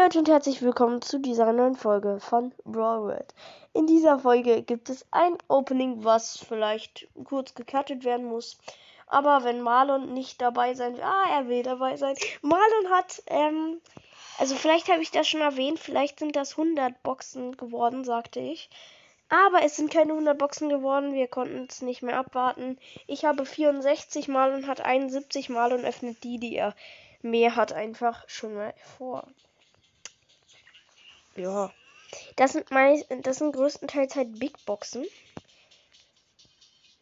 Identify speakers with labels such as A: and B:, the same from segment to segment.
A: Leute und herzlich willkommen zu dieser neuen Folge von Brawl World. In dieser Folge gibt es ein Opening, was vielleicht kurz gecuttet werden muss. Aber wenn Marlon nicht dabei sein will, ah, er will dabei sein. Marlon hat, ähm, also vielleicht habe ich das schon erwähnt, vielleicht sind das 100 Boxen geworden, sagte ich. Aber es sind keine 100 Boxen geworden, wir konnten es nicht mehr abwarten. Ich habe 64 Mal und hat 71 Mal und öffnet die, die er mehr hat, einfach schon mal vor. Ja. Das sind meist, das sind größtenteils halt Big Boxen.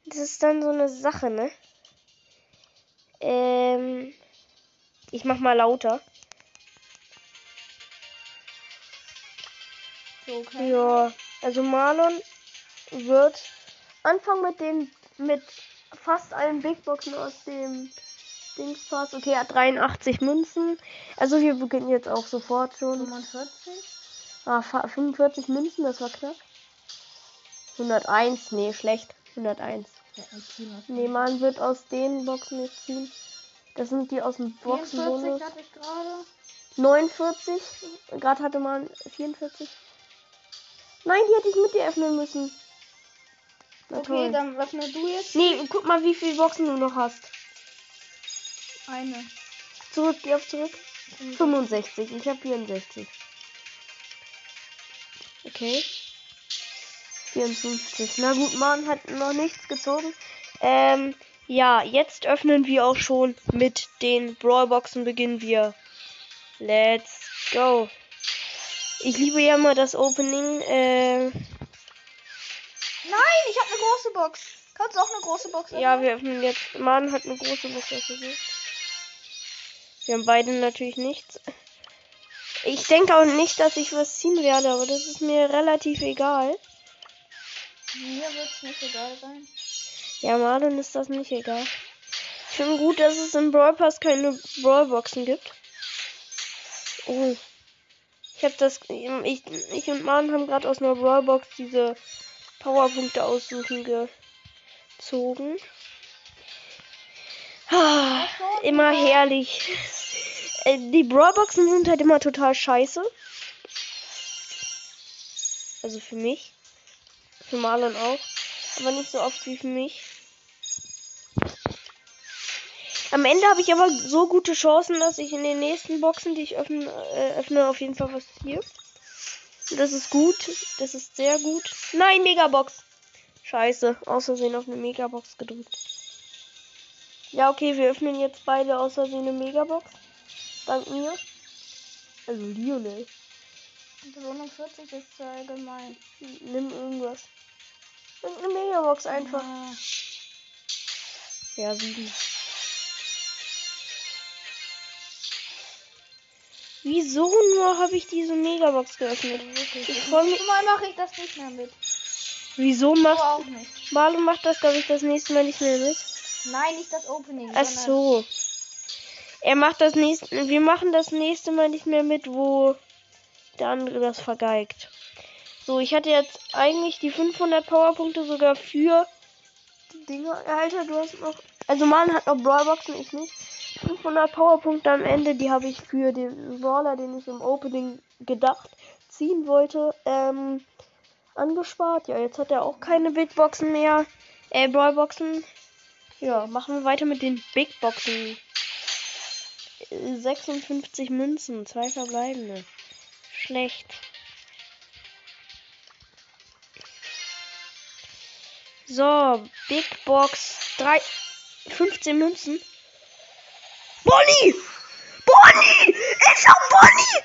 A: Das ist dann so eine Sache, ne? Ähm, ich mach mal lauter.
B: Okay.
A: Ja, also Marlon wird anfangen mit den mit fast allen Big Boxen aus dem Dingspass. Okay, er hat 83 Münzen. Also wir beginnen jetzt auch sofort schon.
B: 45?
A: Ah, fa- 45 Münzen, das war knapp. 101, nee, schlecht. 101.
B: Ja,
A: Nee, man wird aus den Boxen nicht ziehen. Das sind die aus dem
B: 44
A: Boxenbonus.
B: hatte ich gerade.
A: 49. Gerade hatte man 44. Nein, die hätte ich mit dir öffnen müssen. Na
B: Okay,
A: toll.
B: dann öffne du jetzt.
A: Nee, guck mal, wie viele Boxen du noch hast.
B: Eine.
A: Zurück, geh auf zurück. 65. Ich habe 64. Okay. 54. Na gut, man hat noch nichts gezogen. Ähm, ja, jetzt öffnen wir auch schon mit den Brawlboxen. Beginnen wir. Let's go. Ich liebe ja mal das Opening. Äh,
B: Nein, ich habe eine große Box. Kannst du auch eine große Box öffnen?
A: ja, wir öffnen jetzt. Man hat eine große Box. Wir haben beide natürlich nichts. Ich denke auch nicht, dass ich was ziehen werde, aber das ist mir relativ egal.
B: Mir wird es nicht egal sein.
A: Ja, Marlon ist das nicht egal. Ich finde gut, dass es im Brawl Pass keine Brawlboxen gibt. Oh. Ich habe das. Ich, ich und Marlon haben gerade aus einer Brawlbox diese Powerpunkte aussuchen gezogen. Ah, immer herrlich. Äh, Die Brawlboxen sind halt immer total scheiße. Also für mich. Für Marlon auch. Aber nicht so oft wie für mich. Am Ende habe ich aber so gute Chancen, dass ich in den nächsten Boxen, die ich öffne, äh, öffne auf jeden Fall was. Und Das ist gut. Das ist sehr gut. Nein, Megabox. Scheiße. Außersehen auf eine Megabox gedrückt. Ja, okay, wir öffnen jetzt beide außersehen eine Megabox. Dank mir. Also Lionel.
B: 45 ist zu allgemein.
A: Nimm irgendwas. Irgendeine Megabox einfach.
B: Ah,
A: Ja, sieben. Wieso nur habe ich diese Megabox geöffnet? Ich freue mich.
B: Mal mache ich das nicht mehr mit.
A: Wieso
B: Du
A: macht
B: auch nicht.
A: Marlon macht das, glaube ich, das nächste Mal nicht mehr mit?
B: Nein, nicht das Opening.
A: Ach so. Er macht das nächste. Wir machen das nächste Mal nicht mehr mit, wo der andere das vergeigt. So, ich hatte jetzt eigentlich die 500 Powerpunkte sogar für die Dinger. Alter, du hast noch. Also, Marlon hat noch Brawlboxen, ich nicht. 500 Powerpunkte am Ende, die habe ich für den Brawler, den ich im Opening gedacht ziehen wollte, ähm, angespart. Ja, jetzt hat er auch keine Big Boxen mehr. Äh, Brawlboxen. Ja, machen wir weiter mit den Big Boxen. Äh, 56 Münzen, zwei verbleibende. Schlecht. So, Big Box 3 15 Münzen. Bonnie! Bonnie! Ich hab Bonnie!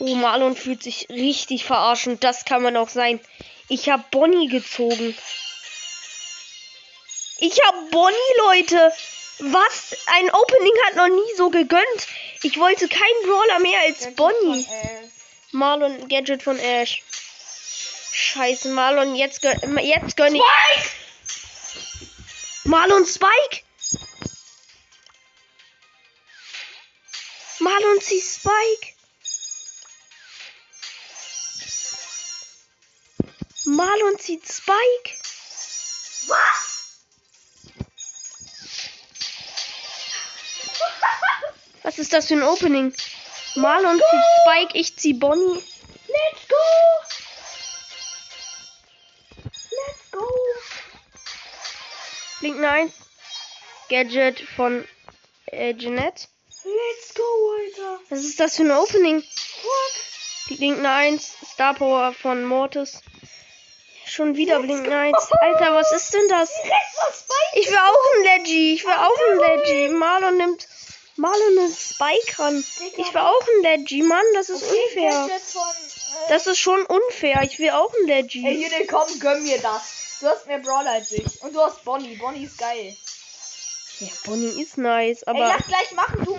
A: Oh, Marlon fühlt sich richtig verarschen. Das kann man auch sein. Ich hab Bonnie gezogen. Ich hab Bonnie, Leute. Was? Ein Opening hat noch nie so gegönnt. Ich wollte keinen Brawler mehr als
B: Gadget
A: Bonnie. Marlon Gadget von Ash. Scheiße, Marlon, jetzt gönn, jetzt gönn ich. Marlon Spike? Marlon zieht Spike. Marlon zieht Spike. Was ist das für ein Opening? Marlon zieht Spike, ich zieh Bonnie.
B: Let's go! Let's go!
A: Blink 1. Gadget von äh, Jeanette.
B: Let's go, Alter!
A: Was ist das für ein Opening?
B: Fuck!
A: Blink 1. Star Power von Mortis. Schon wieder Blink 1. Alter, was ist denn das? Ich will auch ein Leggy. Ich will auch ein Leggy. Marlon nimmt. Marlon nimmt Spike ran. Ich will auch ein Leggy. Mann, das ist unfair.
B: Äh,
A: Das ist schon unfair. Ich will auch ein
B: Ey,
A: Leggy.
B: hier, den komm, gönn mir das. Du hast mehr Brawler als ich. Und du hast Bonnie. Bonnie ist geil.
A: Ja, Bonnie ist nice,
B: Ey,
A: aber.
B: lass gleich machen. Du, äh,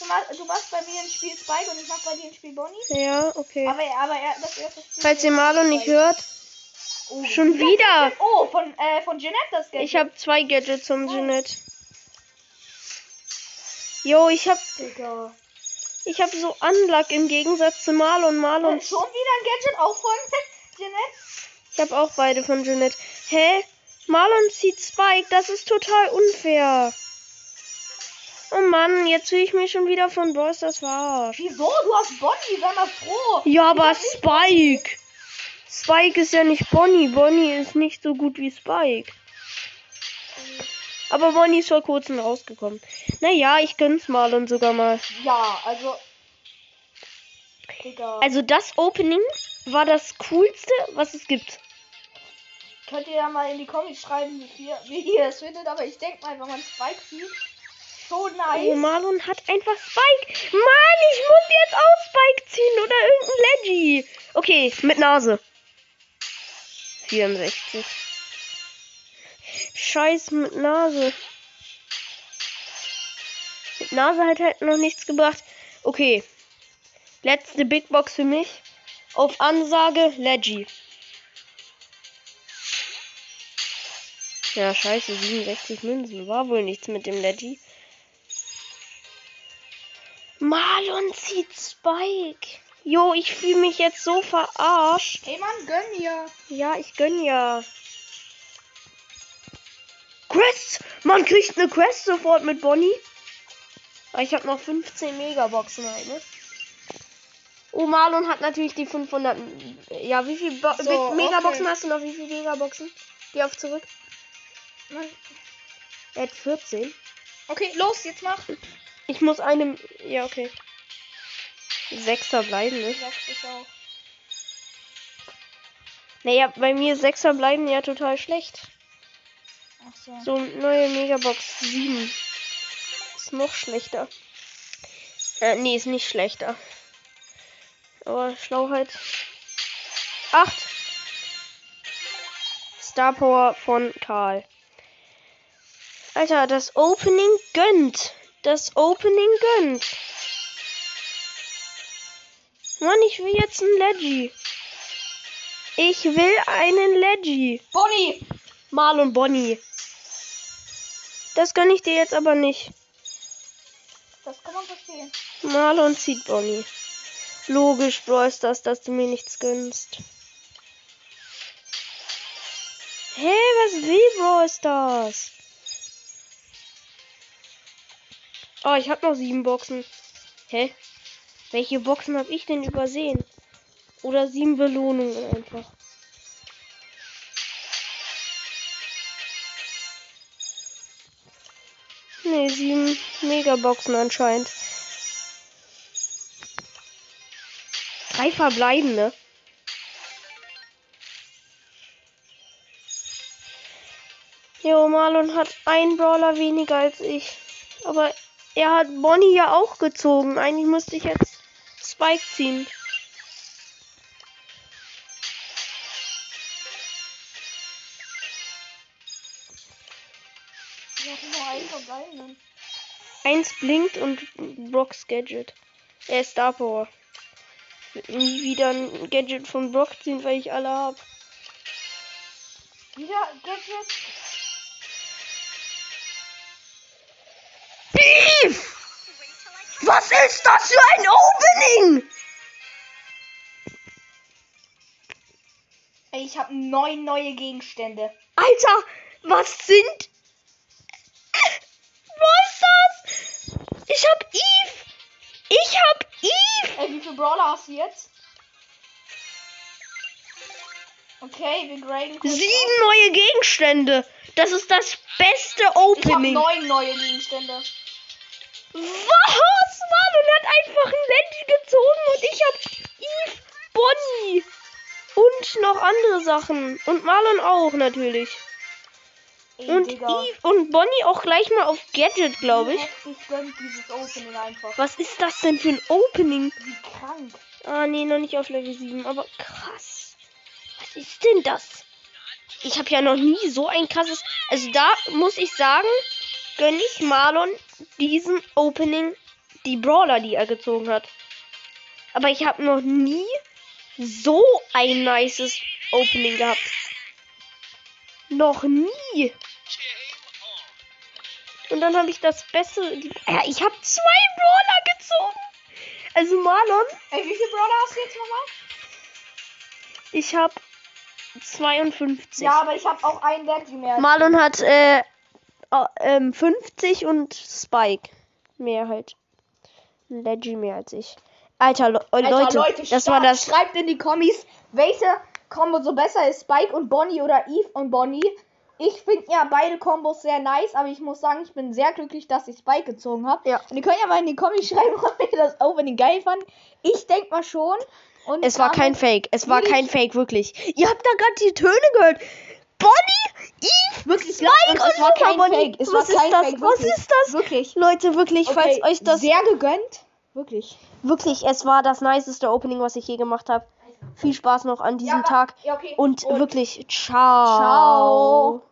B: du, machst, du machst bei mir ein Spiel Spike und ich mach bei dir ein Spiel Bonnie.
A: Ja, okay.
B: Aber, aber er, das erste Spiel.
A: Falls ihr Marlon nicht hört,
B: Oh,
A: schon wieder.
B: Oh, von, äh, von Jeanette das Gadget.
A: Ich habe zwei Gadgets zum Jeanette. Jo, ich hab,
B: Digga.
A: ich hab so Unluck im Gegensatz zu Marlon. Marlon,
B: Und schon wieder ein Gadget auch von Jeanette?
A: ich hab auch beide von Jeanette. Hä? Marlon zieht Spike, das ist total unfair. Oh Mann, jetzt will ich mich schon wieder von Boss das verarscht.
B: Wieso? Du hast Bonnie, sei mal froh.
A: Ja, aber Spike. Spike ist ja nicht Bonnie. Bonnie ist nicht so gut wie Spike. Aber Bonnie ist vor kurzem rausgekommen. Naja, ich gönn's Marlon sogar mal.
B: Ja, also. Digga.
A: Also das Opening war das coolste, was es gibt.
B: Könnt ihr ja mal in die Comments schreiben, wie ihr, wie ihr es findet, aber ich denke mal, wenn man Spike sieht, schon nice.
A: Oh, Marlon hat einfach Spike. Mann, ich muss jetzt auch Spike ziehen oder irgendein Leggy. Okay, mit Nase. 64. Scheiß mit Nase. Mit Nase hat halt noch nichts gebracht. Okay. Letzte Big Box für mich. Auf Ansage Leggy. Ja, scheiße, 67 Münzen. War wohl nichts mit dem Leggy. Marlon zieht Spike. Jo, ich fühle mich jetzt so verarscht.
B: Hey Mann, gönn dir.
A: Ja, ich gönn ja. Quest! Man kriegt eine Quest sofort mit Bonnie. Aber ich habe noch 15 Megaboxen halt, ne? Oh, Marlon hat natürlich die 500. Ja, wie viel Bo
B: So,
A: Megaboxen
B: okay.
A: hast du noch? Wie viele Megaboxen? Geh auf zurück. Er hat 14.
B: Okay, los, jetzt mach.
A: Ich muss einem. Ja, okay. Sechster bleiben, ne?
B: Sagst ich auch.
A: Naja, bei mir Sechser bleiben ja total schlecht.
B: So.
A: So, neue Megabox 7. Ist noch schlechter. Äh, nee, ist nicht schlechter. Aber Schlauheit. 8. Star Power von Karl. Alter, das Opening gönnt. Das Opening gönnt. Mann, ich will jetzt einen Leggy. Ich will einen Leggy.
B: Bonnie!
A: Marlon Bonnie. Das gönn ich dir jetzt aber nicht.
B: Das kann man verstehen.
A: Marlon zieht Bonnie. Logisch, ist das, dass du mir nichts gönnst. Hä, was will Bro ist das? Oh, ich hab noch sieben Boxen. Hä? Welche Boxen hab ich denn übersehen? Oder sieben Belohnungen einfach. Ne, sieben Megaboxen anscheinend. Drei verbleibende. Jo, Marlon hat einen Brawler weniger als ich. Aber er hat Bonnie ja auch gezogen. Eigentlich müsste ich jetzt Spike ziehen.
B: Nur einen verbleibenden.
A: Eins blinkt und Brocks Gadget. Er ist Star Power. Nie wieder ein Gadget von Brock ziehen, weil ich alle hab.
B: Wieder Gadget.
A: Beef! Was ist das für ein Opening?
B: Ey, ich habe neun neue Gegenstände.
A: Alter, was sind. Was ist das? Ich hab Eve
B: Ey, wie viele Brawler hast du jetzt? Okay, wir graden kurz
A: Sieben neue Gegenstände. Das ist das beste
B: Ich habe
A: Opening.
B: neun neue Gegenstände.
A: Was? Marlon hat einfach ein Legend gezogen und ich habe Eve, Bonnie und noch andere Sachen. Und Marlon auch natürlich.
B: Ey,
A: Und
B: Digga.
A: Eve und Bonnie auch gleich mal auf Gadget, glaube ich.
B: Einfach.
A: Was ist das denn für ein Opening?
B: Wie krank.
A: Ah, nee, noch nicht auf Level 7, aber krass. Was ist denn das? Ich habe ja noch nie so ein krasses. Also da muss ich sagen, gönne ich Marlon diesen Opening, die Brawler, die er gezogen hat. Aber ich habe noch nie so ein nices Opening gehabt. Noch nie. Und dann habe ich das Beste. Ja, ich habe zwei Brawler gezogen. Also Marlon,
B: Ey, wie viele Brawler hast du jetzt nochmal?
A: ich habe 52.
B: Ja, aber ich habe auch einen Daddy mehr.
A: Marlon hat äh, ähm, 50 und Spike mehr halt. Leggy mehr als ich. Alter, Le
B: Alter,
A: Leute,
B: Leute,
A: das
B: stark.
A: war das.
B: Schreibt in die Kommis, welche Kombo so besser ist, Spike und Bonnie oder Eve und Bonnie. Ich finde ja beide Kombos sehr nice, aber ich muss sagen, ich bin sehr glücklich, dass ich Spike gezogen habe.
A: Ja.
B: Und ihr könnt ja mal in die Kommis schreiben, ob ihr das Opening geil fand. Ich denke mal schon. Und
A: Es war kein Fake. Es war kein Fake, wirklich. Ihr habt da gerade die Töne gehört. Bonnie, Eve,
B: Wirklich,
A: Spike
B: und es war kein
A: Bonnie.
B: Fake. Es
A: Was
B: war
A: ist
B: kein
A: das?
B: Fake,
A: Was ist das?
B: Wirklich.
A: Leute, wirklich, falls
B: Okay,
A: euch das
B: sehr gegönnt. Wirklich.
A: wirklich, es war das niceste Opening, was ich je gemacht habe. Viel Spaß noch an diesem
B: aber-
A: Tag
B: ja, okay.
A: und
B: Und-
A: wirklich ciao.
B: Ciao.